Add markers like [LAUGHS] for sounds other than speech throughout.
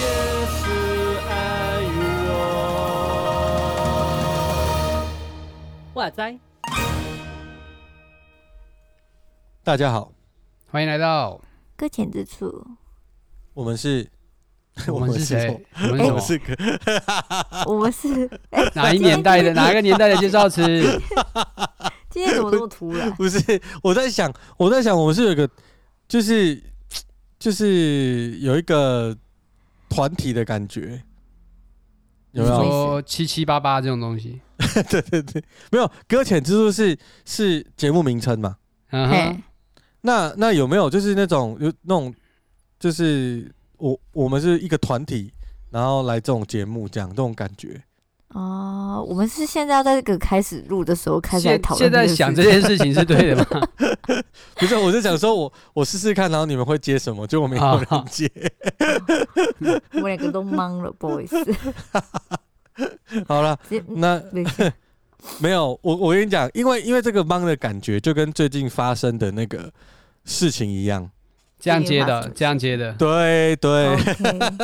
也是爱我。哇塞！大家好，欢迎来到，搁浅之处，我们是，我们是谁？我们是我们是 [LAUGHS] [LAUGHS] 哎，哪一年代的？哪一个年代的介绍词？[LAUGHS] 今天怎么这么突然？不是，我在想，我在想，我们是有一个，就是，就是有一个团体的感觉，有没有？说七七八八这种东西？对对对，没有。搁浅之处是是节目名称嘛？嗯那那有没有就是那种有那种，就是我我们是一个团体，然后来这种节目这样这种感觉？哦，我们是现在要在这个开始录的时候开始来讨论。现在想这件事情是对的吗？[LAUGHS] 不是，我是想说我我试试看，然后你们会接什么？结果没有人接。[LAUGHS] 我们两个都懵了，不 [LAUGHS] 好意思。好了，那对没有我我跟你讲，因为因为这个懵的感觉，就跟最近发生的那个事情一样。这样接的，这样接的。对对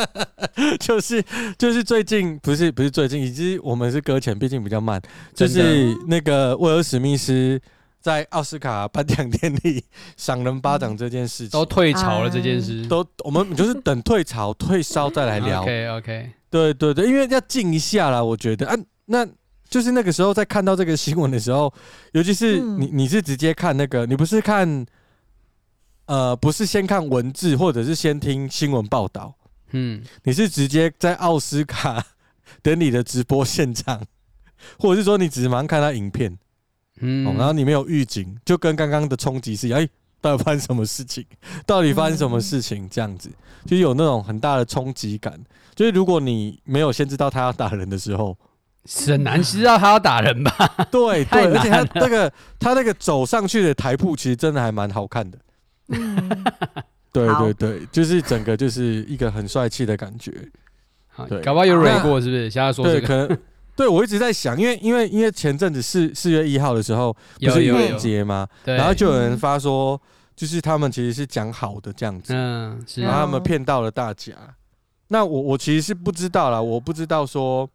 [LAUGHS] 就是就是最近不是不是最近，以及我们是搁浅，毕竟比较慢。就是那个威尔史密斯在奥斯卡颁奖典礼赏人巴掌这件事情，都退潮了这件事。都我们就是等退潮退烧再来聊。OK OK，对对对，因为要静一下啦，我觉得啊，那就是那个时候在看到这个新闻的时候，尤其是嗯你你是直接看那个，你不是看，呃，不是先看文字，或者是先听新闻报道，嗯，你是直接在奥斯卡典礼的直播现场，或者是说你只是马上看他影片，嗯哦，然后你没有预警，就跟刚刚的冲击是一样，哎、到底发生什么事情？[LAUGHS] 到底发生什么事情？这样子，就有那种很大的冲击感。就是如果你没有先知道他要打人的时候，是很难知道他要打人吧？对对，[LAUGHS] 而且他那个他那个走上去的台步，其实真的还蛮好看的。嗯，对对对，就是整个就是一个很帅气的感觉。好对搞不好有那蕊过，是不是？现在说对，这个，可能 [LAUGHS] 对我一直在想，因为因为因为前阵子四四月一号的时候不是愚人节吗？然后就有人发说，就是他们其实是讲好的这样子。嗯是然后他们骗到了大家。那我我其实是不知道啦，我不知道说，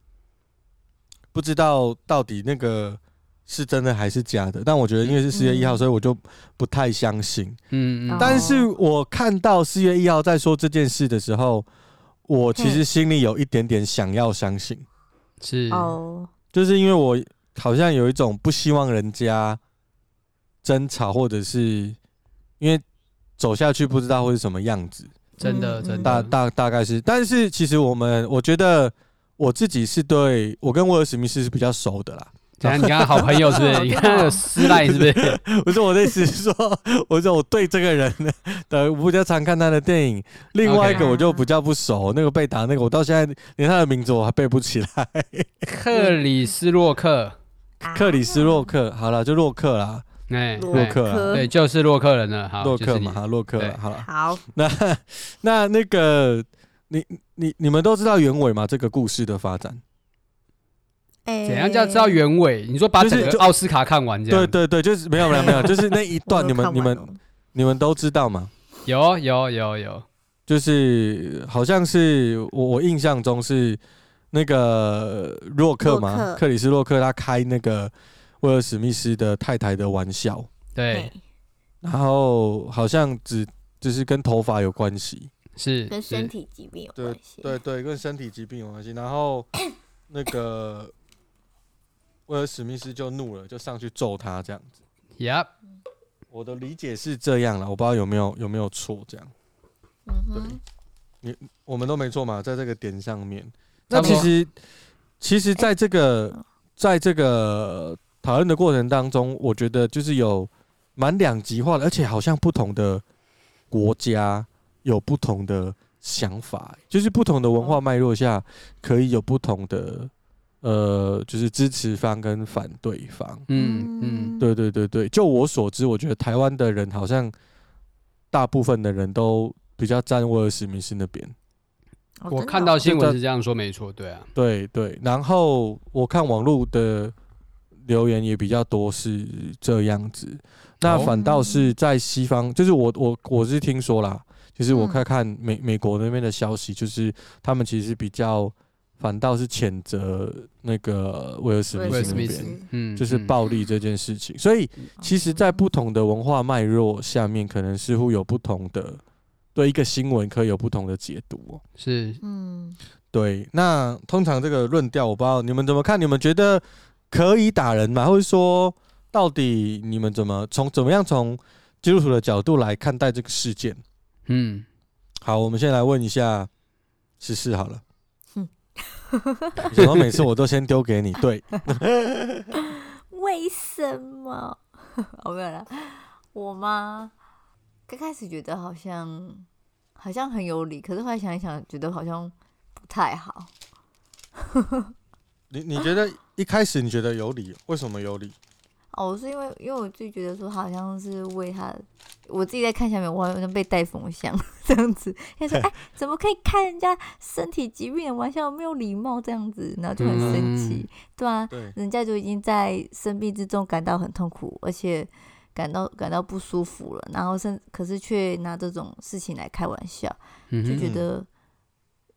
不知道到底那个是真的还是假的。但我觉得因为是四月一号，嗯所以我就不太相信。嗯但是我看到四月一号在说这件事的时候，我其实心里有一点点想要相信，是哦，就是因为我好像有一种不希望人家争吵，或者是因为走下去不知道会是什么样子。真的嗯真的大大大概是，但是其实我们我觉得我自己是对我跟威尔史密斯是比较熟的啦。怎样？你跟他好朋友是不是？[LAUGHS] 你跟他有私赖是不是？[LAUGHS] 不是我的意思是说，我说我对这个人的我比较常看他的电影，另外一个我就比较不熟。那个被打那个，我到现在连他的名字我还背不起来。[LAUGHS] 克里斯洛克，克里斯洛克，好了，就洛克啦，哎，洛哎克啊对，就是洛克人了。好，洛克嘛，哈，洛克好了。好，那那那个，你你你们都知道原委吗？这个故事的发展？哎怎样叫知道原委？你说把整个奥斯卡看完这样？对对对，就是没有没有没有，就是那一段 [LAUGHS] 你们你们你们都知道吗？有有有有，就是好像是我我印象中是那个洛克嘛，克克里斯洛克他开那个威尔史密斯的太太的玩笑，对，然后好像只就是跟头发有关系，是跟身体疾病有关系。对对，跟身体疾病有关系。然后 [COUGHS] 那个威尔史密斯就怒了，就上去揍他这样子。，Yep，我的理解是这样了，我不知道有没有有没有错这样。嗯哼，我们都没错嘛，在这个点上面。那其实，其实在这个在这个讨论的过程当中，我觉得就是有蛮两极化的，而且好像不同的国家有不同的想法，就是不同的文化脉络下，可以有不同的呃，就是支持方跟反对方。嗯嗯，对对对对，就我所知，我觉得台湾的人好像大部分的人都比较站威尔史密斯那边。我看到新闻是这样说，没错，对啊，对对，然后我看网络的留言也比较多是这样子。那反倒是在西方，就是我我我是听说啦，就是我看看美美国那边的消息，就是他们其实比较反倒是谴责那个威尔史密斯那边，嗯，就是暴力这件事情。所以其实，在不同的文化脉络下面，可能似乎有不同的对一个新闻可以有不同的解读。是，嗯，对。那通常这个论调，我不知道你们怎么看？你们觉得可以打人吗？或者说？到底你们怎么从怎么样从基督徒的角度来看待这个事件？嗯，好，我们先来问一下十四好了。嗯，怎么每次我都先丢给你？对，[LAUGHS] 为什么？我 [LAUGHS] 没有了，我吗？刚开始觉得好像好像很有理，可是后来想一想，觉得好像不太好。[LAUGHS] 你你觉得一开始你觉得有理？为什么有理？哦，是因为因为我自己觉得说他好像是为他，我自己在看下面，我好像被带风向 [LAUGHS] 这样子。他说：“ [LAUGHS] 哎，怎么可以开人家身体疾病的玩笑，没有礼貌这样子？”然后就很生气，对啊，人家就已经在生病之中感到很痛苦，而且感到感到不舒服了，然后甚可是却拿这种事情来开玩笑，就觉得，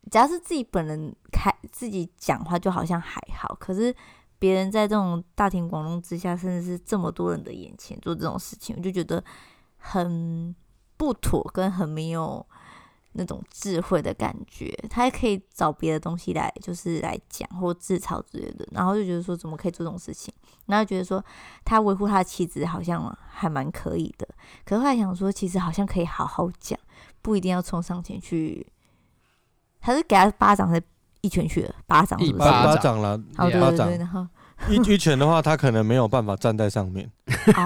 只要是自己本人开自己讲话，就好像还好，可是。别人在这种大庭广众之下，甚至是这么多人的眼前做这种事情，我就觉得很不妥，跟很没有那种智慧的感觉。他还可以找别的东西来，就是来讲或自嘲之类的，然后就觉得说怎么可以做这种事情？然后觉得说他维护他的妻子好像还蛮可以的，可是后来想说，其实好像可以好好讲，不一定要冲上前去。他是给他巴掌在。一拳去了，巴掌是不是？巴巴掌了，巴掌。然后一一拳的话，他可能没有办法站在上面。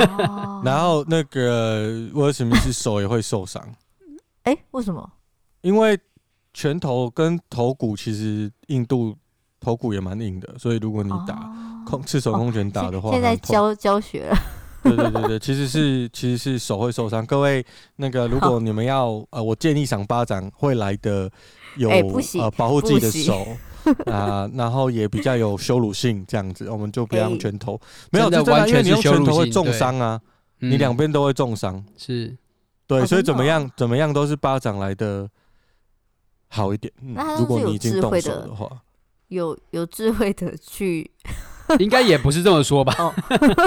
[LAUGHS] 然后那个威尔史密斯手也会受伤。[LAUGHS] 哎，为什么？因为拳头跟头骨其实硬度，头骨也蛮硬的，所以如果你打空赤手空拳打的话，现在教教学了。[LAUGHS] 对对对对，其实是其实是手会受伤。各位，那个如果你们要呃，我建议赏巴掌会来的。有、欸、呃保护自己的手啊、呃，[LAUGHS] 然后也比较有羞辱性，这样子我们就不要用拳头，欸、没有就完全你用拳头会重伤啊，你两边都会重伤，是，对，所以怎么样怎么样都是巴掌来的好一点。嗯、如果你已经动手的话，有有智慧的去，[LAUGHS] 应该也不是这么说吧？哦、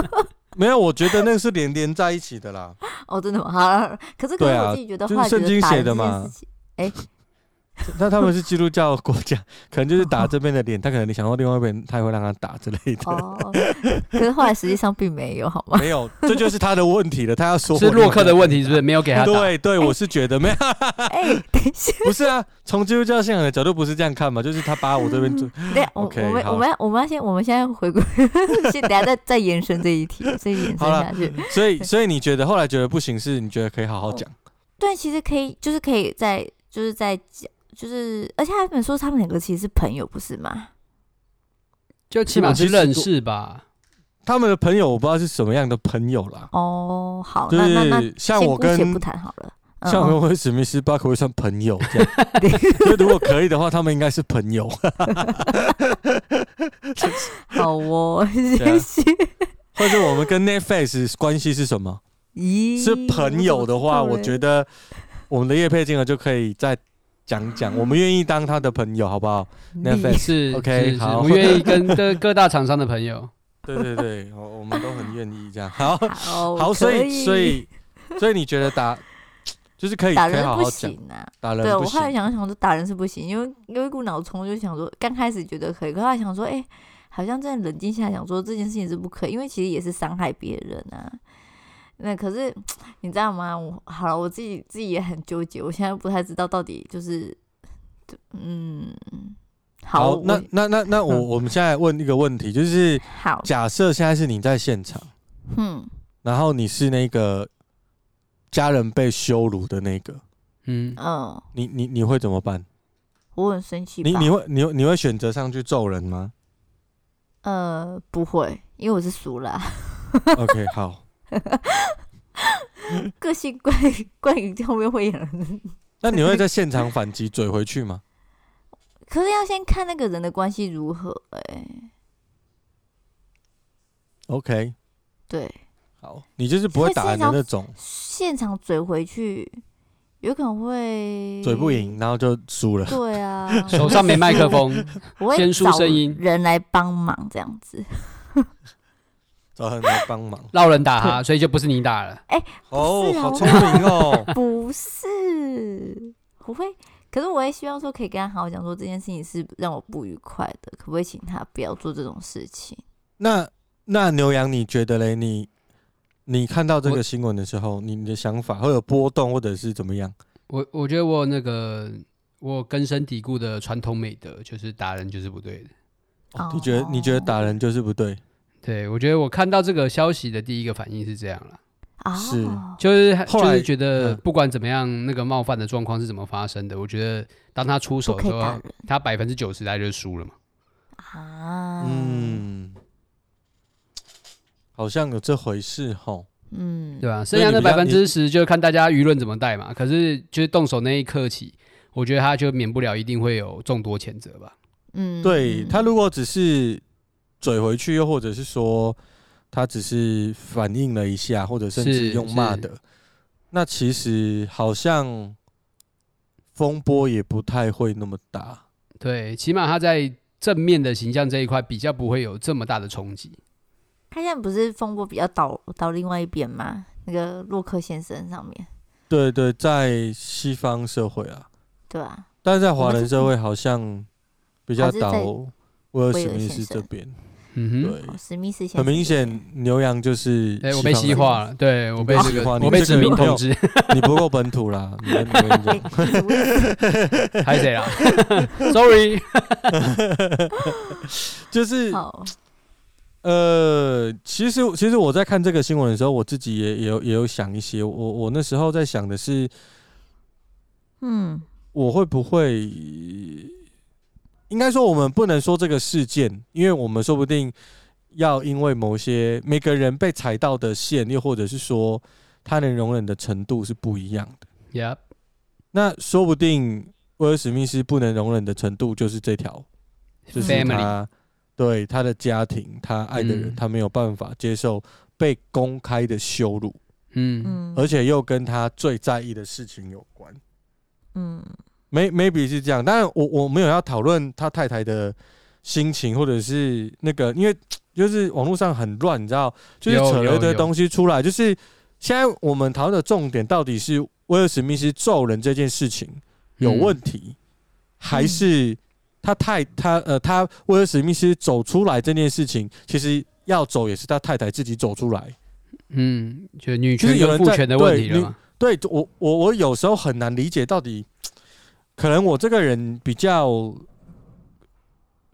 [LAUGHS] 没有，我觉得那个是连连在一起的啦。哦，真的吗？好，可是可是我自己觉得，就是圣经写的嘛。哎。[LAUGHS] 那他们是基督教国家，[LAUGHS] 可能就是打这边的脸，他可能你想到另外一边，他也会让他打之类的。哦，可是后来实际上并没有，好吗？[LAUGHS] 没有，这就是他的问题了。他要说是洛克的问题，是不是没有给他？对对，我是觉得没有。哎，等一下，不是啊，从基督教信仰的角度不是这样看嘛，就是他把我这边做。对，我我们我们我们要先，我们现在回归，先等下再再延伸这一题，再延伸下去。所以所以你觉得后来觉得不行，是你觉得可以好好讲？对，其实可以，就是可以在就是在讲。就是，而且他们说他们两个其实是朋友，不是吗？就起码是认识吧。他们的朋友我不知道是什么样的朋友啦。哦，好，就是那那那像我跟先不谈好了。像我跟史密斯巴可会算朋友这样。[LAUGHS] 就如果可以的话，他们应该是朋友。[LAUGHS] 好哦，谢谢。或者我们跟 Netflix 关系是什么？咦，是朋友的话，我觉得我们的叶配金额就可以在。讲讲，我们愿意当他的朋友，好不好？那是 OK，好，我们愿意跟各各大厂商的朋友。对 [LAUGHS] 对对，我我们都很愿意这样。好，好，所以所以所以你觉得打就是可以打人好好不行啊？打人对我后来想想说打人是不行，因为有一股脑冲，就想说刚开始觉得可以，可后来想说，哎，好像真的冷静下来想说这件事情是不可以，因为其实也是伤害别人啊。那可是你知道吗？我好了，我自己自己也很纠结。我现在不太知道到底就是，嗯，好，好那那那那我、嗯、我们现在问一个问题，就是，好，假设现在是你在现场，嗯，然后你是那个家人被羞辱的那个，嗯嗯，你你你会怎么办？我很生气。你你会你你会选择上去揍人吗？呃，不会，因为我是熟了。OK，好。[LAUGHS] 个性怪怪于后面会演，[LAUGHS] 那你会在现场反击嘴回去吗？可是要先看那个人的关系如何哎、欸。OK，对，好，你就是不会打人的那种，现场嘴回去，有可能会嘴不赢，然后就输了。对啊，手上没麦克风，[LAUGHS] 我会先输声音，人来帮忙这样子。找人来帮忙，[LAUGHS] 捞人打他，所以就不是你打了。哎、欸，哦，好聪明哦！[LAUGHS] 不是，我会，可是我也希望说可以跟他好好讲，说这件事情是让我不愉快的，可不可以请他不要做这种事情？那那牛羊，你觉得嘞？你你看到这个新闻的时候，你的想法会有波动，或者是怎么样？我我觉得我那个我根深蒂固的传统美德就是打人就是不对的。哦，你觉得你觉得打人就是不对？对，我觉得我看到这个消息的第一个反应是这样了，啊，是，就是就是觉得不管怎么样，那个冒犯的状况是怎么发生的，我觉得当他出手的时候，他百分之九十他就输了嘛，啊，嗯，好像有这回事吼，嗯，对吧？剩下的百分之十就看大家舆论怎么带嘛。可是就是动手那一刻起，我觉得他就免不了一定会有众多谴责吧，嗯，对，他如果只是。嘴回去，又或者是说他只是反应了一下，或者甚至用骂的，那其实好像风波也不太会那么大。对，起码他在正面的形象这一块比较不会有这么大的冲击。他现在不是风波比较倒倒另外一边吗？那个洛克先生上面。对对，在西方社会啊，对啊，但是在华人社会好像比较倒威尔史密斯这边。嗯哼，对，史密斯很明显，牛羊就是，哎，我被西化了，对我被这个，我被殖民统治，[LAUGHS] 你不够本土啦，你跟 [LAUGHS] 你讲，[LAUGHS] 还谁啊？Sorry，就是，呃，其实其实我在看这个新闻的时候，我自己也也有也有想一些，我我那时候在想的是，嗯，我会不会？应该说，我们不能说这个事件，因为我们说不定要因为某些每个人被踩到的线，又或者是说他能容忍的程度是不一样的。Yep，那说不定威尔史密斯不能容忍的程度就是这条，就是他对他的家庭，他爱的人，嗯、他没有办法接受被公开的羞辱。嗯，而且又跟他最在意的事情有关。嗯。Maybe 是这样，当然我我没有要讨论他太太的心情，或者是那个，因为就是网络上很乱，你知道，就是扯了一堆东西出来。就是现在我们讨论的重点到底是威尔史密斯揍人这件事情有问题，嗯、还是他太他呃他威尔史密斯走出来这件事情，其实要走也是他太太自己走出来。嗯，就女权跟父权的问题了对我我我有时候很难理解到底。可能我这个人比较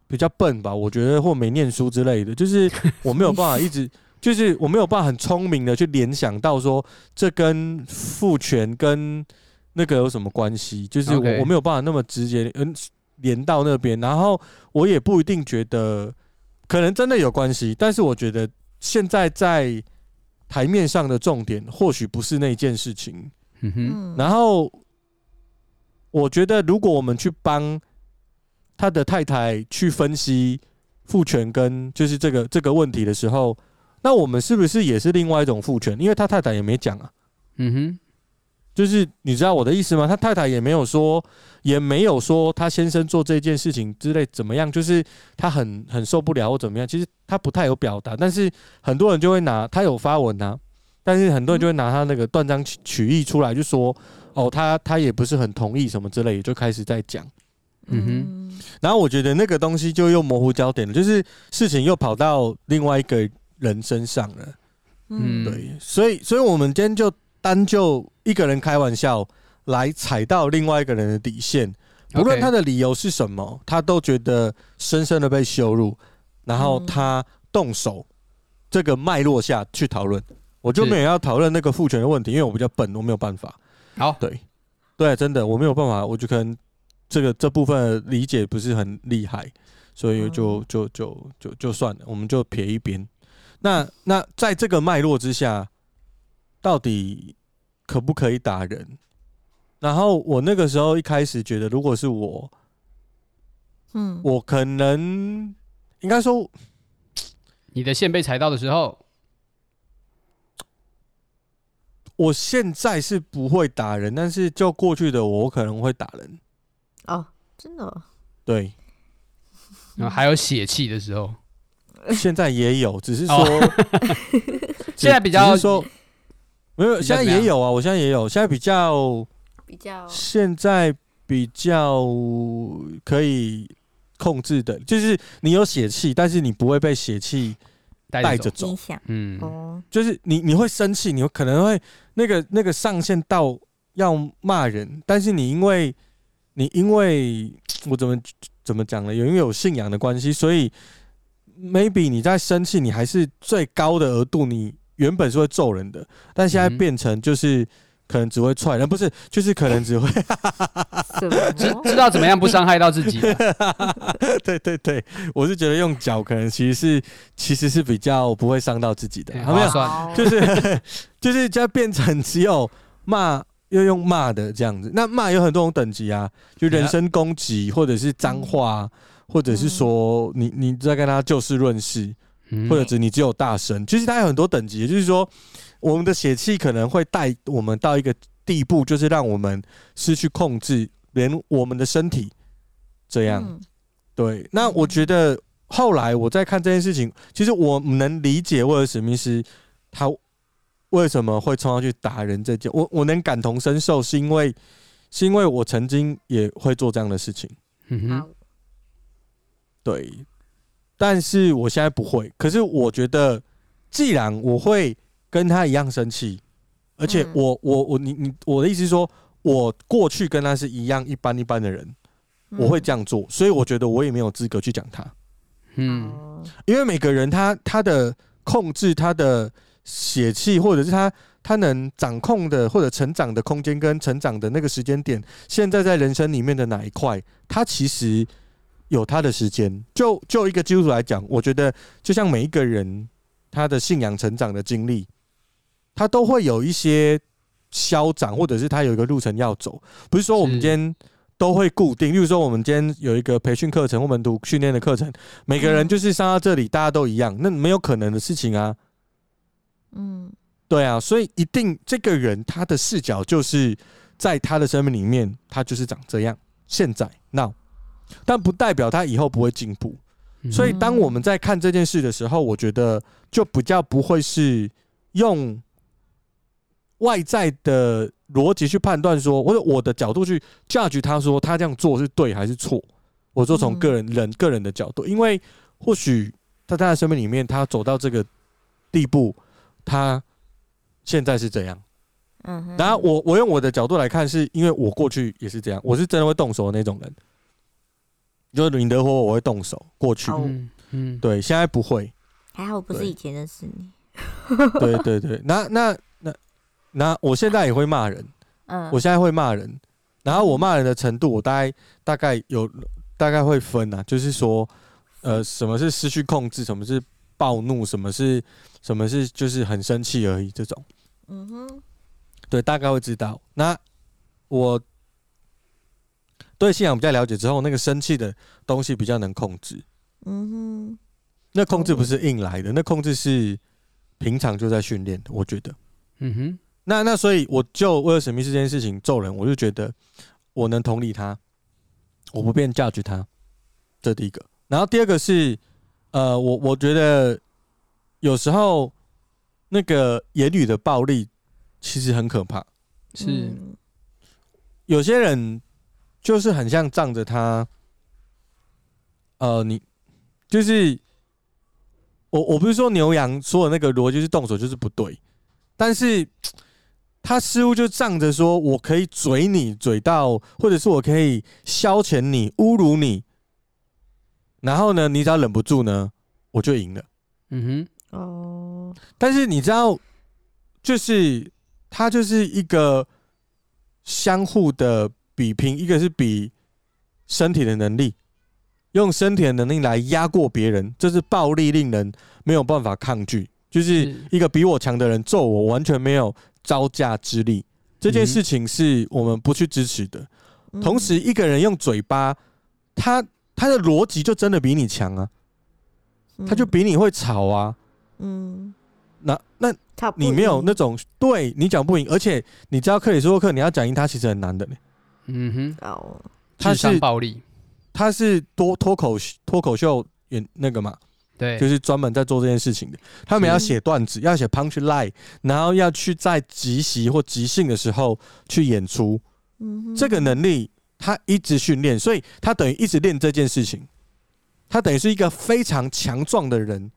比较笨吧，我觉得或没念书之类的，就是 [LAUGHS] 我没有办法一直，就是我没有办法很聪明的去联想到说这跟父权跟那个有什么关系，就是我我没有办法那么直接嗯连到那边，然后我也不一定觉得可能真的有关系，但是我觉得现在在台面上的重点或许不是那件事情，嗯哼，然后。我觉得，如果我们去帮他的太太去分析父权跟就是这个这个问题的时候，那我们是不是也是另外一种父权？因为他太太也没讲啊。嗯哼，就是你知道我的意思吗？他太太也没有说，也没有说他先生做这件事情之类怎么样，就是他很很受不了或怎么样。其实他不太有表达，但是很多人就会拿他有发文啊，但是很多人就会拿他那个断章取义出来，就说。哦，他他也不是很同意什么之类，就开始在讲，嗯哼，然后我觉得那个东西就又模糊焦点了，就是事情又跑到另外一个人身上了，嗯，对，所以所以我们今天就单就一个人开玩笑来踩到另外一个人的底线，不论他的理由是什么，他都觉得深深的被羞辱，然后他动手，这个脉络下去讨论，我就没有要讨论那个父权的问题，因为我比较笨，我没有办法。好，对，对，真的我没有办法，我就可能这个这部分理解不是很厉害，所以就就就就就算了，我们就撇一边。那那在这个脉络之下，到底可不可以打人？然后我那个时候一开始觉得，如果是我，嗯，我可能应该说，你的线被踩到的时候，我现在是不会打人，但是就过去的我，我可能会打人。哦，真的、哦？对。然后还有血气的时候，现在也有，只是说，[LAUGHS] 现在比较说，没有，现在也有啊，我现在也有，现在比较比较，现在比较可以控制的，就是你有血气，但是你不会被血气带着走，嗯，哦，就是你你会生气，你可能会那个那个上限到要骂人，但是你因为你因为我怎么？怎么讲呢？因为有信仰的关系，所以 maybe 你在生气，你还是最高的额度，你原本是会揍人的，但现在变成就是可能只会踹人，不是，就是可能只会知知道怎么样不伤害到自己。[LAUGHS] 对对对，我是觉得用脚可能其实是其实是比较不会伤到自己的，没有，就是就是就变成只有骂。要用骂的这样子，那骂有很多种等级啊，就人身攻击，或者是脏话，或者是说你你在跟他就事论事，或者是你只有大声，其实它有很多等级，就是说我们的血气可能会带我们到一个地步，就是让我们失去控制，连我们的身体这样。对，那我觉得后来我在看这件事情，其实我能理解威尔史密斯他。为什么会冲上去打人？这件我我能感同身受，是因为是因为我曾经也会做这样的事情。嗯哼，对，但是我现在不会。可是我觉得，既然我会跟他一样生气，而且我我我你你我的意思是说，我过去跟他是一样一般一般的人，我会这样做，所以我觉得我也没有资格去讲他。嗯，因为每个人他他的控制他的。血气，或者是他他能掌控的或者成长的空间跟成长的那个时间点，现在在人生里面的哪一块，他其实有他的时间。就就一个基督徒来讲，我觉得就像每一个人他的信仰成长的经历，他都会有一些消长，或者是他有一个路程要走。不是说我们今天都会固定，例如说我们今天有一个培训课程或门徒训练的课程，每个人就是上到这里，大家都一样，那没有可能的事情啊。嗯，对啊，所以一定这个人他的视角就是在他的生命里面，他就是长这样。现在 now，但不代表他以后不会进步。所以当我们在看这件事的时候，我觉得就比较不会是用外在的逻辑去判断说，或者我的角度去 judge 他说他这样做是对还是错。我说从个人人个人的角度，因为或许他在他的生命里面，他走到这个地步。他现在是这样，嗯，然后我我用我的角度来看，是因为我过去也是这样，我是真的会动手的那种人，就是你得活我会动手。过去，嗯嗯，对，现在不会，还好不是以前认识你，对对对，那那那那我现在也会骂人，嗯，我现在会骂人，然后我骂人的程度，我大概大概有大概会分啊，就是说，呃，什么是失去控制，什么是暴怒，什么是。什么是就是很生气而已这种，嗯哼，对，大概会知道。那我对信仰比较了解之后，那个生气的东西比较能控制，嗯哼，那控制不是硬来的，那控制是平常就在训练的，我觉得，嗯哼。那那所以我就为了史密斯这件事情揍人，我就觉得我能同理他，我不便 judge 他，这第一个。然后第二个是，呃，我我觉得。有时候，那个言语的暴力其实很可怕。是，有些人就是很像仗着他，呃，你就是我，我不是说牛羊说的那个逻辑是动手就是不对，但是他似乎就仗着说我可以嘴你嘴到，或者是我可以消遣你、侮辱你，然后呢，你只要忍不住呢，我就赢了。嗯哼。哦，但是你知道，就是他就是一个相互的比拼，一个是比身体的能力，用身体的能力来压过别人，这是暴力，令人没有办法抗拒。就是一个比我强的人揍我，完全没有招架之力。这件事情是我们不去支持的。同时，一个人用嘴巴，他他的逻辑就真的比你强啊。他就比你会吵啊。嗯，那那你没有那种对你讲不赢，而且你知道克里斯洛克你要讲赢他其实很难的呢。嗯哼，哦，他是暴力，他是多脱口脱口秀演那个嘛，对，就是专门在做这件事情的。他们要写段子，要写 punch line，然后要去在即席或即兴的时候去演出。嗯，这个能力他一直训练，所以他等于一直练这件事情。他等于是一个非常强壮的人，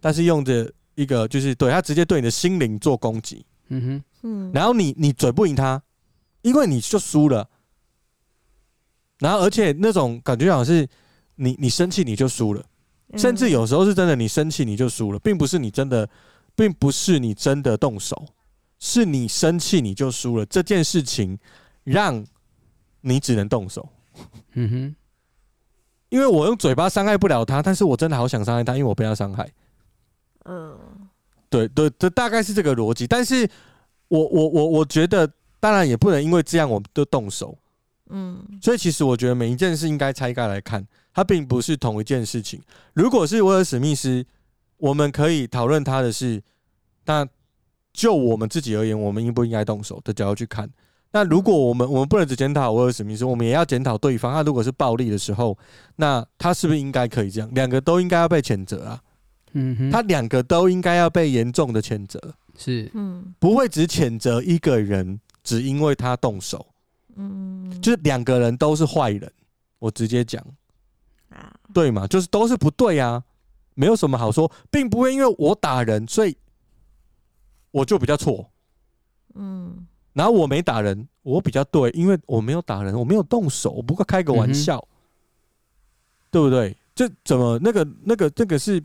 但是用着一个就是对他直接对你的心灵做攻击。嗯哼，嗯，然后你你嘴不赢他，因为你就输了。然后，而且那种感觉好像是你你生气你就输了，甚至有时候是真的，你生气你就输了，并不是你真的，并不是你真的动手，是你生气你就输了。这件事情让你只能动手。嗯哼，因为我用嘴巴伤害不了他，但是我真的好想伤害他，因为我被他伤害。嗯，对对，这大概是这个逻辑。但是我我我我觉得，当然也不能因为这样我们就动手。嗯，所以其实我觉得每一件事应该拆开来看，它并不是同一件事情。如果是威尔史密斯，我们可以讨论他的是，那就我们自己而言，我们应不应该动手的角度去看。那如果我们我们不能只检讨威尔史密斯，我们也要检讨对方。他如果是暴力的时候，那他是不是应该可以这样？两个都应该要被谴责啊。嗯哼，他两个都应该要被严重的谴责。是，嗯，不会只谴责一个人，只因为他动手。嗯，就是两个人都是坏人，我直接讲，啊，对嘛，就是都是不对啊，没有什么好说，并不会因为我打人，所以我就比较错，嗯，然后我没打人，我比较对，因为我没有打人，我没有动手，我不过开个玩笑，嗯、对不对？这怎么那个那个这个是，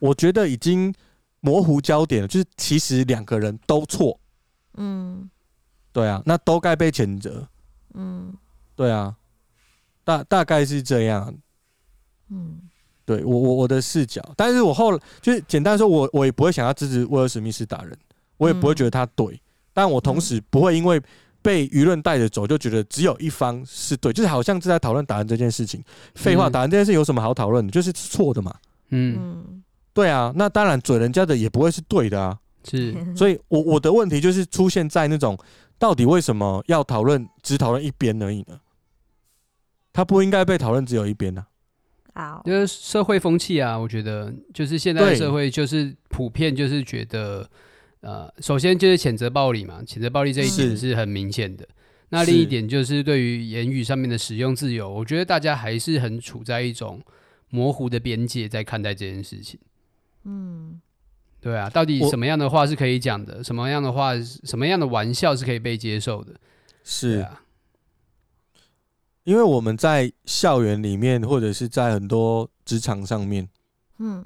我觉得已经模糊焦点了，就是其实两个人都错，嗯，对啊，那都该被谴责。嗯，对啊，大大概是这样。嗯，对我我我的视角，但是我后来就是简单说，我我也不会想要支持威尔史密斯打人，我也不会觉得他对，嗯、但我同时不会因为被舆论带着走，就觉得只有一方是对，就是好像是在讨论打人这件事情。废话，打人这件事有什么好讨论的？就是错的嘛。嗯，对啊，那当然嘴人家的也不会是对的啊。是，[LAUGHS] 所以我我的问题就是出现在那种。到底为什么要讨论只讨论一边而已呢？他不应该被讨论只有一边呢？啊，就是社会风气啊，我觉得就是现在的社会就是普遍就是觉得，呃，首先就是谴责暴力嘛，谴责暴力这一点是很明显的。那另一点就是对于言语上面的使用自由，我觉得大家还是很处在一种模糊的边界在看待这件事情。嗯。对啊，到底什么样的话是可以讲的？什么样的话，什么样的玩笑是可以被接受的？是啊，因为我们在校园里面，或者是在很多职场上面，嗯，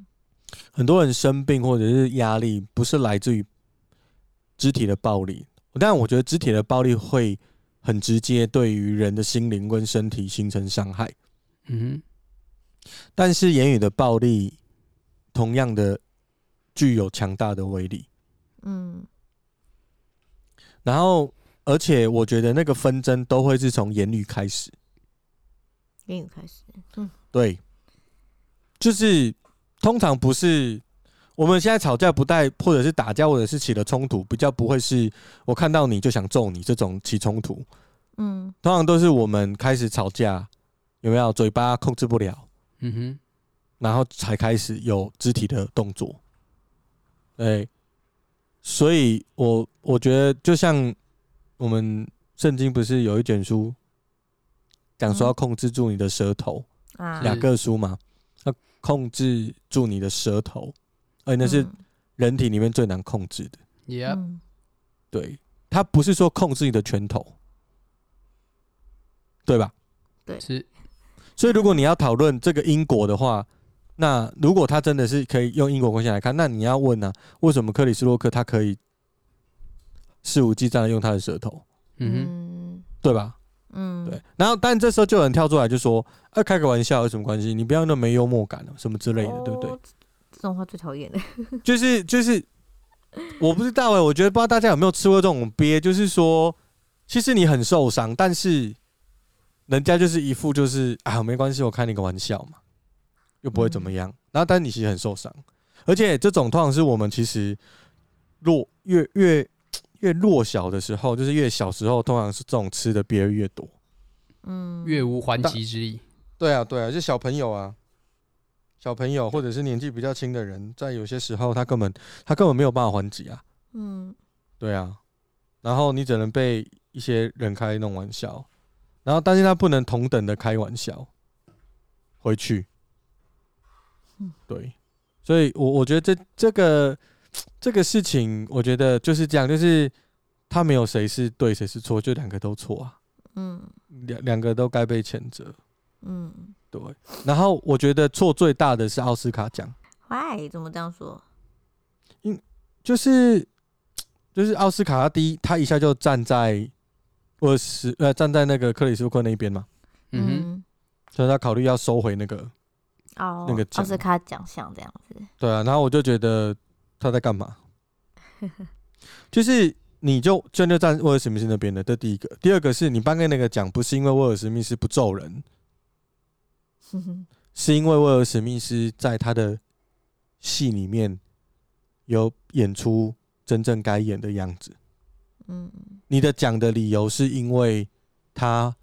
很多人生病或者是压力，不是来自于肢体的暴力，但我觉得肢体的暴力会很直接对于人的心灵跟身体形成伤害。嗯，但是言语的暴力，同样的。具有强大的威力，嗯，然后而且我觉得那个纷争都会是从言语开始，言语开始，嗯，对，就是通常不是我们现在吵架不带，或者是打架，或者是起了冲突，比较不会是我看到你就想揍你这种起冲突，嗯，通常都是我们开始吵架，有没有嘴巴控制不了，嗯哼，然后才开始有肢体的动作。对，所以我我觉得，就像我们圣经不是有一卷书讲说要控制住你的舌头，啊雅各书嘛，要控制住你的舌头，而那是人体里面最难控制的。Yep，对，他不是说控制你的拳头，对吧？对，是。所以如果你要讨论这个因果的话。那如果他真的是可以用因果关系来看，那你要问呢、啊？为什么克里斯洛克他可以肆无忌惮的用他的舌头？嗯哼，对吧？嗯，对。然后，但这时候就有人跳出来就说：“啊，开个玩笑有什么关系？你不要那么没幽默感了，什么之类的，对不对？”这种话最讨厌的。[LAUGHS] 就是就是，我不知道哎、欸，我觉得不知道大家有没有吃过这种鳖，就是说，其实你很受伤，但是人家就是一副就是啊，没关系，我开你个玩笑嘛。又不会怎么样。然后，但你其实很受伤，而且这种通常是我们其实弱越越越弱小的时候，就是越小时候，通常是这种吃的别人越多，嗯，越无还击之力。对啊，对啊，就小朋友啊，小朋友或者是年纪比较轻的人，在有些时候他根本他根本没有办法还击啊。嗯，对啊，然后你只能被一些人开那种玩笑，然后但是他不能同等的开玩笑回去。对，所以我我觉得这这个这个事情，我觉得就是这样，就是他没有谁是对谁是错，就两个都错啊。嗯，两两个都该被谴责。嗯，对。然后我觉得错最大的是奥斯卡奖。喂，怎么这样说？因就是就是奥斯卡他第一，他一下就站在我是呃站在那个克里斯托克那边嘛。嗯哼，所以他考虑要收回那个哦，那个奥斯卡奖项这样子。对啊，然后我就觉得他在干嘛？[LAUGHS] 就是。你就就就站威尔史密斯那边的，这第一个。第二个是你颁给那个奖，不是因为威尔史密斯不揍人，[LAUGHS] 是因为威尔史密斯在他的戏里面有演出真正该演的样子。嗯，你的奖的理由是因为他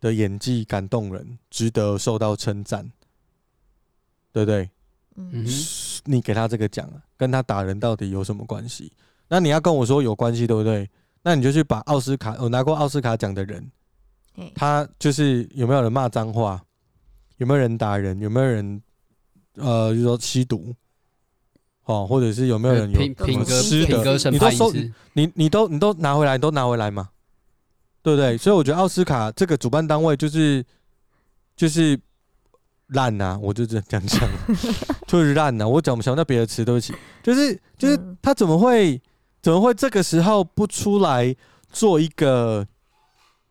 的演技感动人，值得受到称赞，对不对？嗯，你给他这个奖，跟他打人到底有什么关系？那你要跟我说有关系，对不对？那你就去把奥斯卡，我拿过奥斯卡奖的人，他就是有没有人骂脏话，有没有人打人，有没有人呃，就是说吸毒，哦，或者是有没有人有品品格失德，你都收，你你都你都拿回来，你都拿回来嘛，对不对？所以我觉得奥斯卡这个主办单位就是就是烂呐，我就这样讲，[LAUGHS] 就是烂呐。我讲不想到别的词，对不起，就是就是他怎么会？怎么会这个时候不出来做一个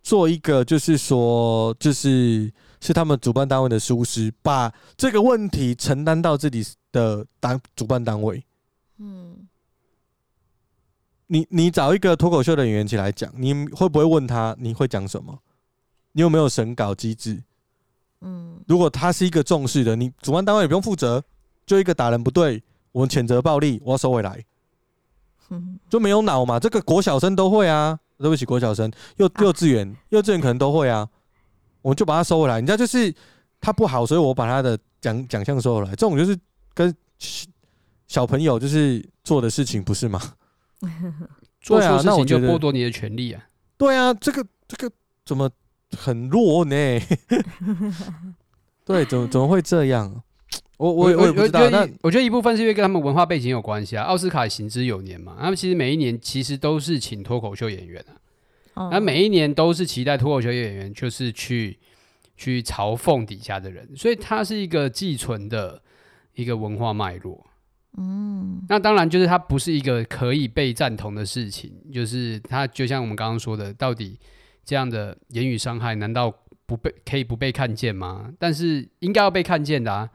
做一个，就是说，就是是他们主办单位的疏失，把这个问题承担到自己的单主办单位。嗯，你你找一个脱口秀的演员起来讲，你会不会问他你会讲什么？你有没有审稿机制？嗯，如果他是一个重视的，你主办单位也不用负责，就一个打人不对，我们谴责暴力，我要收回来。就没有脑嘛？这个国小生都会啊，对不起，国小生幼幼稚园幼稚园可能都会啊。我们就把它收回来。你知道，就是他不好，所以我把他的奖奖项收回来。这种就是跟小朋友就是做的事情，不是吗？[LAUGHS] 做错事情就剥夺你的权利啊。对啊，这个这个怎么很弱呢？[LAUGHS] 对，怎么怎么会这样？[LAUGHS] 我我我也不知道，那我觉得一部分是因为跟他们文化背景有关系啊。奥斯卡行之有年嘛，他们其实每一年其实都是请脱口秀演员啊，那每一年都是期待脱口秀演员就是去去嘲讽底下的人，所以它是一个寄存的一个文化脉络。嗯，那当然就是它不是一个可以被赞同的事情，就是它就像我们刚刚说的，到底这样的言语伤害难道不被可以不被看见吗？但是应该要被看见的啊。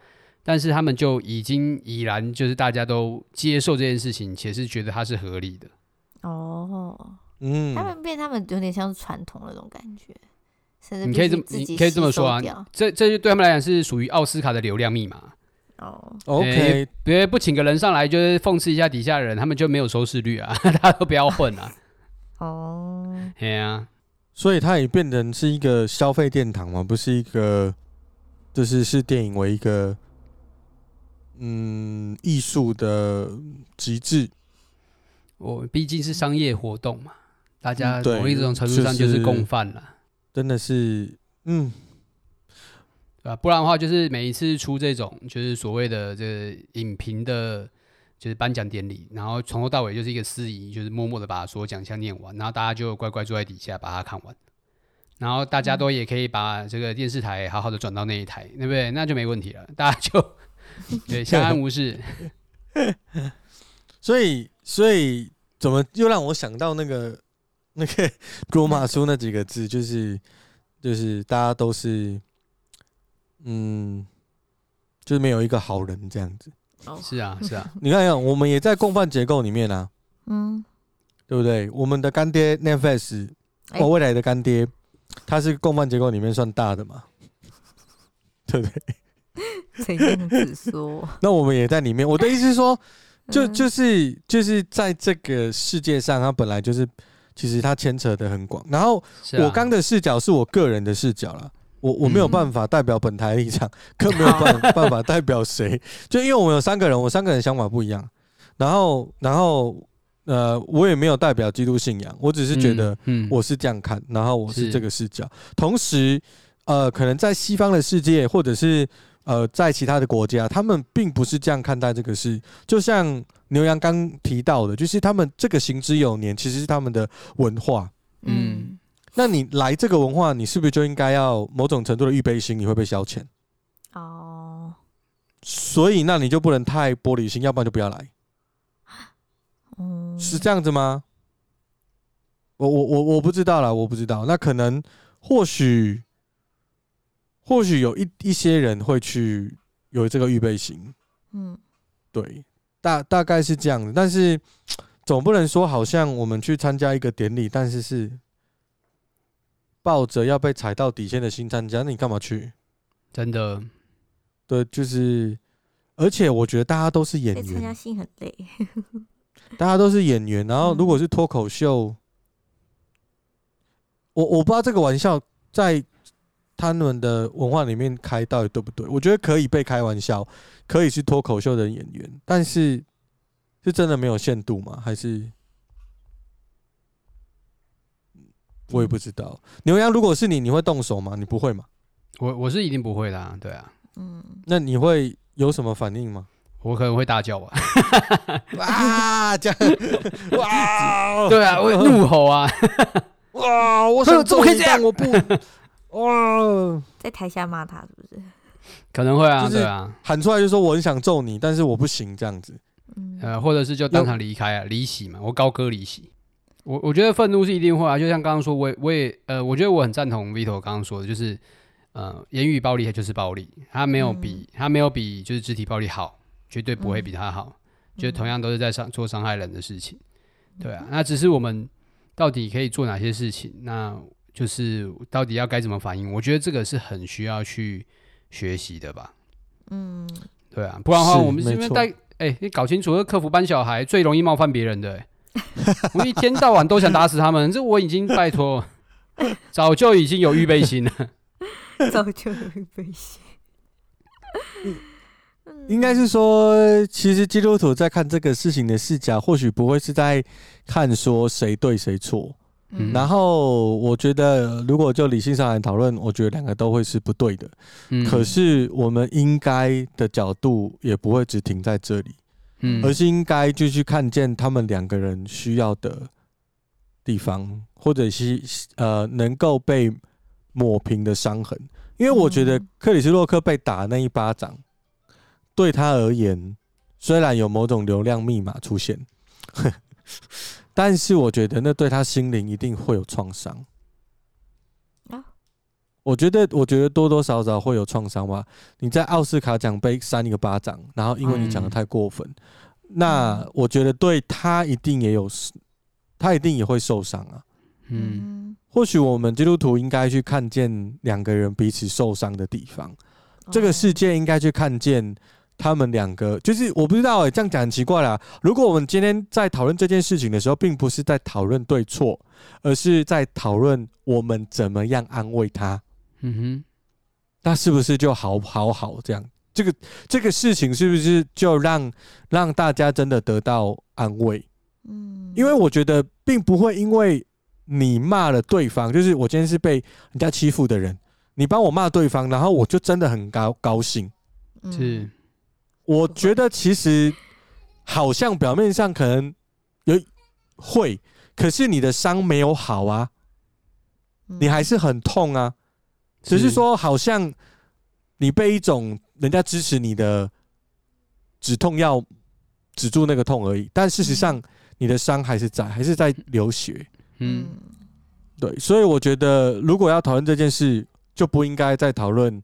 但是他们就已经已然就是大家都接受这件事情，且是觉得它是合理的。哦，嗯，他们变，他们有点像是传统那种感觉，甚至你可以这么，你可以这么说啊。这这就对他们来讲是属于奥斯卡的流量密码。哦，OK，别不请个人上来就是讽刺一下底下的人，他们就没有收视率啊，[LAUGHS] 大家都不要混啊。哦，对啊，所以它也变成是一个消费殿堂嘛，不是一个，就是视电影为一个。嗯，艺术的极致，我毕竟是商业活动嘛，大家某一种程度上就是共犯了，就是，真的是，嗯，啊？不然的话，就是每一次出这种就是所谓的这个影评的，就是颁奖典礼，然后从头到尾就是一个司仪，就是默默的把所有奖项念完，然后大家就乖乖坐在底下把它看完，然后大家都也可以把这个电视台好好的转到那一台，对不对？那就没问题了，大家就。[LAUGHS] 对，相安无事。[LAUGHS] 所以，所以怎么又让我想到那个那个 [LAUGHS] 罗马书那几个字，就是就是大家都是，嗯，就是没有一个好人这样子。是啊，是啊。[LAUGHS] 你看，一下，我们也在共犯结构里面啊，嗯，对不对？我们的干爹 Netflix，我未来的干爹，他是共犯结构里面算大的嘛，对不对？这样子说，[LAUGHS] 那我们也在里面。我的意思是说，就就是就是在这个世界上，它本来就是，其实它牵扯的很广。然后我刚的视角是我个人的视角啦，我我没有办法代表本台立场，[LAUGHS] 更没有办办法代表谁。[LAUGHS] 就因为我们有三个人，我三个人想法不一样。然后，然后。呃，我也没有代表基督信仰，我只是觉得，我是这样看，然后我是这个视角。同时，呃，可能在西方的世界，或者是呃，在其他的国家，他们并不是这样看待这个事。就像牛羊刚提到的，就是他们这个行之有年，其实是他们的文化。嗯，那你来这个文化，你是不是就应该要某种程度的预备心？你会被消遣。哦，所以那你就不能太玻璃心，要不然就不要来。嗯是这样子吗？我我我我不知道啦，我不知道。那可能或许或许有一一些人会去有这个预备心，嗯，对，大大概是这样子。但是总不能说好像我们去参加一个典礼，但是是抱着要被踩到底线的心参加，那你干嘛去？真的，对，就是，而且我觉得大家都是演员，参加心很累。[LAUGHS] 大家都是演员，然后如果是脱口秀，我我不知道这个玩笑在他们的文化里面开到底对不对？我觉得可以被开玩笑，可以是脱口秀的演员，但是是真的没有限度吗？还是我也不知道。牛羊，如果是你，你会动手吗？你不会吗？我我是一定不会的啊，对啊。嗯，那你会有什么反应吗？我可能会大叫吧，哇，这样，[LAUGHS] 哇，对啊，我会怒吼啊，[LAUGHS] 哇，我 [LAUGHS] 怎么可以这样我不，哇，在台下骂他是不是？可能会啊，对啊，喊出来就说我很想揍你，但是我不行这样子，呃，或者是就当场离开啊，离席嘛，我高歌离席。我我觉得愤怒是一定会啊，就像刚刚说，我也我也呃，我觉得我很赞同 Vito 刚刚说的，就是呃，言语暴力它就是暴力，它没有比它没有比就是肢体暴力好。绝对不会比它好，嗯、就同样都是在伤做伤害人的事情，嗯、对啊，那只是我们到底可以做哪些事情，那就是到底要该怎么反应？我觉得这个是很需要去学习的吧。嗯，对啊，不然的话，我们是因为带哎，你搞清楚，这客服班小孩最容易冒犯别人的、欸，[LAUGHS] 我一天到晚都想打死他们，这我已经拜托，[LAUGHS] 早就已经有预备心了，[LAUGHS] 早就有预备心。应该是说，其实基督徒在看这个事情的视角，或许不会是在看说谁对谁错。嗯、然后我觉得，如果就理性上来讨论，我觉得两个都会是不对的。嗯、可是我们应该的角度也不会只停在这里，嗯、而是应该就去看见他们两个人需要的地方，或者是呃能够被抹平的伤痕。因为我觉得克里斯洛克被打那一巴掌。对他而言，虽然有某种流量密码出现，[LAUGHS] 但是我觉得那对他心灵一定会有创伤。我觉得，我觉得多多少少会有创伤吧。你在奥斯卡奖杯扇一个巴掌，然后因为你讲的太过分，那我觉得对他一定也有，他一定也会受伤啊。嗯，或许我们基督徒应该去看见两个人彼此受伤的地方，这个世界应该去看见。他们两个就是我不知道哎、欸，这样讲很奇怪啦。如果我们今天在讨论这件事情的时候，并不是在讨论对错，而是在讨论我们怎么样安慰他。嗯哼，那是不是就好好好这样？这个这个事情是不是就让让大家真的得到安慰？嗯，因为我觉得并不会因为你骂了对方，就是我今天是被人家欺负的人，你帮我骂对方，然后我就真的很高高兴。是。我觉得其实好像表面上可能有会，可是你的伤没有好啊，你还是很痛啊。只是说好像你被一种人家支持你的止痛药止住那个痛而已，但事实上你的伤还是在，还是在流血。嗯，对，所以我觉得如果要讨论这件事，就不应该再讨论，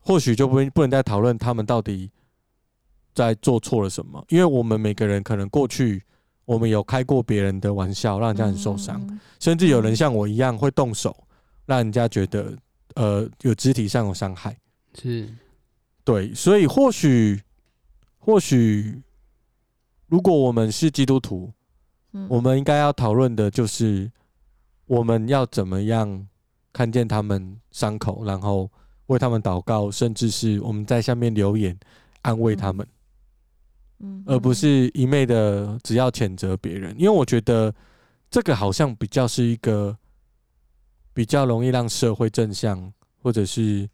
或许就不不能再讨论他们到底。在做错了什么？因为我们每个人可能过去我们有开过别人的玩笑，让人家很受伤，嗯、甚至有人像我一样会动手，让人家觉得呃有肢体上有伤害。是，对，所以或许或许，如果我们是基督徒，嗯我们应该要讨论的就是我们要怎么样看见他们伤口，然后为他们祷告，甚至是我们在下面留言安慰他们。嗯，而不是一昧的只要谴责别人，因为我觉得这个好像比较是一个比较容易让社会正向，或者是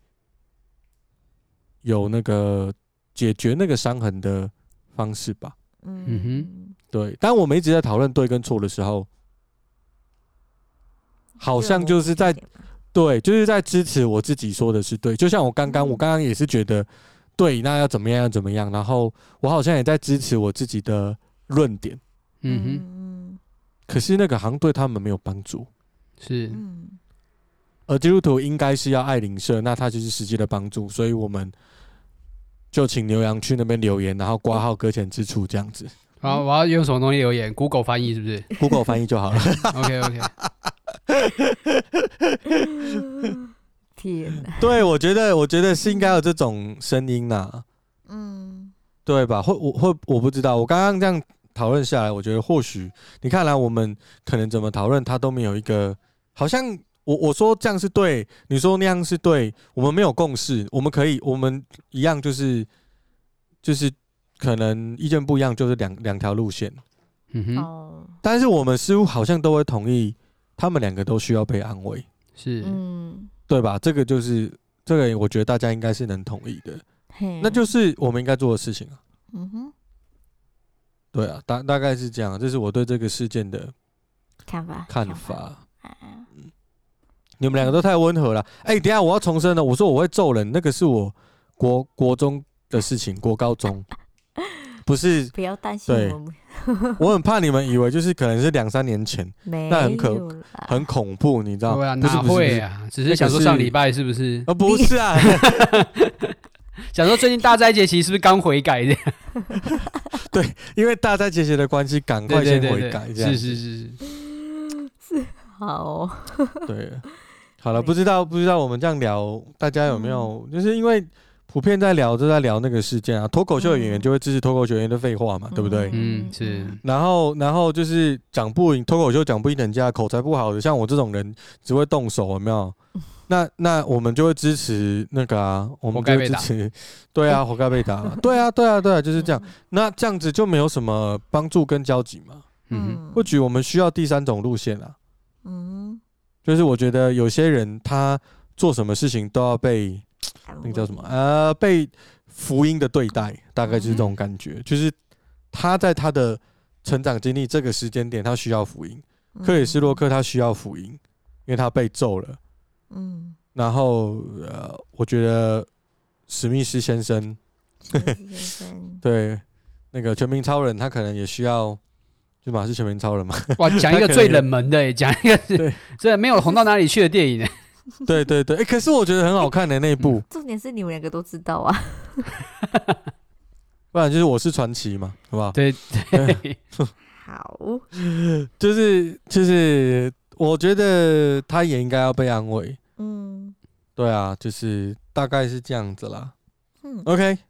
有那个解决那个伤痕的方式吧。嗯嗯哼，对，当我们一直在讨论对跟错的时候，好像就是在对，就是在支持我自己说的是对。就像我刚刚，我刚刚也是觉得。对，那要怎么样？要怎么样？然后我好像也在支持我自己的论点，嗯哼，嗯可是那个好像对他们没有帮助。是，嗯而基督徒应该是要爱邻舍，那他就是实际的帮助。所以我们就请牛羊去那边留言，然后挂号搁浅之处这样子。好，我要用什么东西留言？Google 翻译是不是 Google 翻译就好了。[LAUGHS] OK OK，[LAUGHS] 天哪，对，我觉得，我觉得是应该有这种声音呐，嗯对吧？会，我会，我不知道。我刚刚这样讨论下来，我觉得或许你看来我们可能怎么讨论，他都没有一个，好像我我说这样是对，你说那样是对，我们没有共识。我们可以，我们一样就是就是可能意见不一样，就是两两条路线。嗯哼，哦，但是我们似乎好像都会同意，他们两个都需要被安慰，是，嗯，对吧？这个就是这个，我觉得大家应该是能同意的。嘿，那就是我们应该做的事情啊。嗯哼，对啊，大大概是这样，这是我对这个事件的看法看法。啊，你们两个都太温和了。哎、等一下我要重申了，我说我会揍人，那个是我国国中的事情，国高中 [LAUGHS] 不是。不要担心对我们，[LAUGHS] 我很怕你们以为就是可能是两三年前，[LAUGHS] 没那很可很恐怖，你知道？对啊，不是哪会？啊？只是想说上礼拜是不是？啊，不是啊，想说最近大斋节期是不是刚悔改的？因为大斋节期的关系，赶快先悔改，这样是是是是，好哦，对，好了，不知道不知道我们这样聊，大家有没有？就是因为普遍在聊都在聊那个事件啊，脱口秀演员就会支持脱口秀演员的废话嘛，对不对？嗯是，然后然后就是讲不赢脱口秀讲不赢人家，口才不好的，像我这种人只会动手，有没有？[LAUGHS] 那那我们就会支持那个啊，我们就会支持，对啊，[LAUGHS] 活该被打，对啊对啊对啊，就是这样。那这样子就没有什么帮助跟交集嘛。嗯或许我们需要第三种路线啊。嗯，就是我觉得有些人他做什么事情都要被那个叫什么呃被福音的对待，大概就是这种感觉。就是他在他的成长经历这个时间点，他需要福音。克里斯洛克他需要福音，因为他被揍了。嗯，然后呃，我觉得史密斯先生先生，[LAUGHS] 对那个全民超人，他可能也需要，就马是全民超人嘛。[LAUGHS] 哇，讲一个最冷门的，[LAUGHS] 讲一个对这没有红到哪里去的电影呢？对对对，哎，可是我觉得很好看的那一部，[LAUGHS] 重点是你们两个都知道啊。不然就是我是传奇嘛，好不好？对对，好，就是就是，我觉得他也应该要被安慰。嗯对啊，就是大概是这样子啦。嗯 OK，，OK，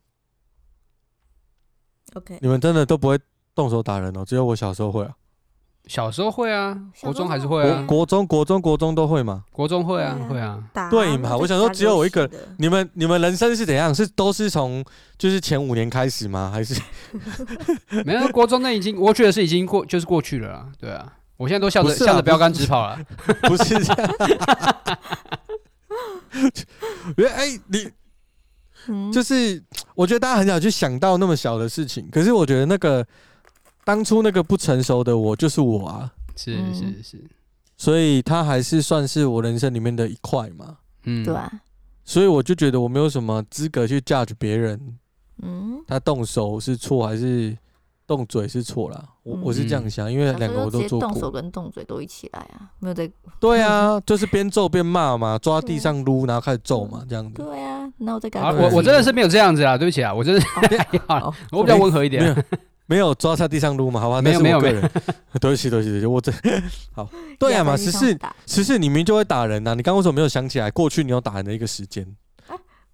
你们真的都不会动手打人哦，只有我小时候会啊。小时候会啊，国中还是会国啊，国中、国中、国中都会吗？国中会啊会啊，打对嘛我想说只有我一个那就打游戏的你们你们人生是怎样？是都是从就是前五年开始吗？还是 [LAUGHS] 没有国中那已经，我觉得是已经过，就是过去了啦。对啊，我现在都笑着笑着标杆直跑了。[LAUGHS] 不是这样？因为哎，你嗯就是我觉得大家很少去想到那么小的事情，可是我觉得那个当初那个不成熟的我就是我啊，是嗯是是，所以他还是算是我人生里面的一块嘛。嗯，对啊，所以我就觉得我没有什么资格去 judge 别人，嗯，他动手是错还是动嘴是错啦。我嗯我是这样想，因为两个我都做小时候直接动手。跟动嘴都一起来啊，没有在，对啊，[LAUGHS] 就是边揍边骂嘛，抓地上撸，然后开始揍嘛，这样子。对啊，那我在干好，对我我真的是没有这样子啊，对不起啊，我真的是 [LAUGHS] [LAUGHS] 好了哦，我比较温和一点。没有抓在地上撸嘛？好吧，没有那是我没有个人。[LAUGHS] 对不起，对不起，对不起，我这 [LAUGHS] 好。对啊嘛，十四十四，你明明就会打人呐、啊，你刚刚为什么没有想起来？过去你有打人的一个时间？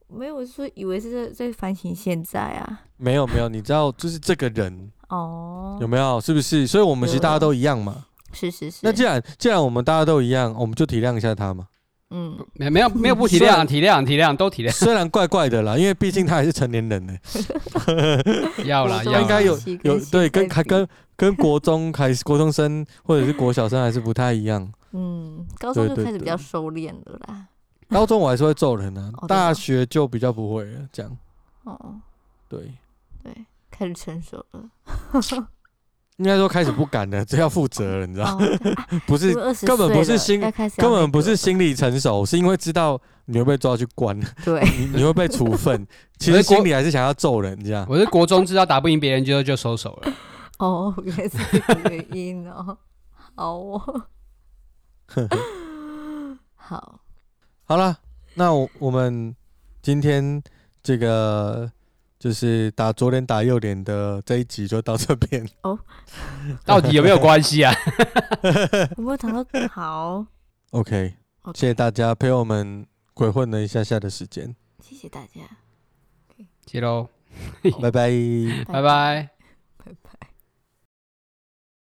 没有，我是说以为是在在反省现在啊。没有没有，你知道就是这个人哦，有没有？是不是？所以我们其实大家都一样嘛。是是是。那既然既然我们大家都一样，我们就体谅一下他嘛。嗯，没没有没有不体谅，体谅体谅都体谅。虽然怪怪的啦，因为毕竟他还是成年人呢。[LAUGHS] 要啦，要应该有有对，跟还跟 [LAUGHS] 跟国中开始国中生或者是国小生还是不太一样。嗯，高中就开始比较收敛了啦。高中我还是会揍人啊，大学就比较不会了。这样。哦。对。对，开始成熟了。[LAUGHS] 应该说开始不敢了，[LAUGHS] 只要负责了，你知道？[LAUGHS] 不是，根本不是心，根本不是心理成熟，[LAUGHS] 是因为知道你会被抓去关，对，你你会被处分。其实心里还是想要揍人，这样。我是国中知道打不赢别人，就就收手了。哦，原来是这个原因哦。好哦。好。好了，那我我们今天这个。就是打左脸打右脸的这一集就到这边。[LAUGHS] 哦，到底有没有关系啊？[LAUGHS] 我没有谈到好？OK，谢谢大家陪我们鬼混了一下下的时间，谢谢大家，谢喽，拜拜，拜拜。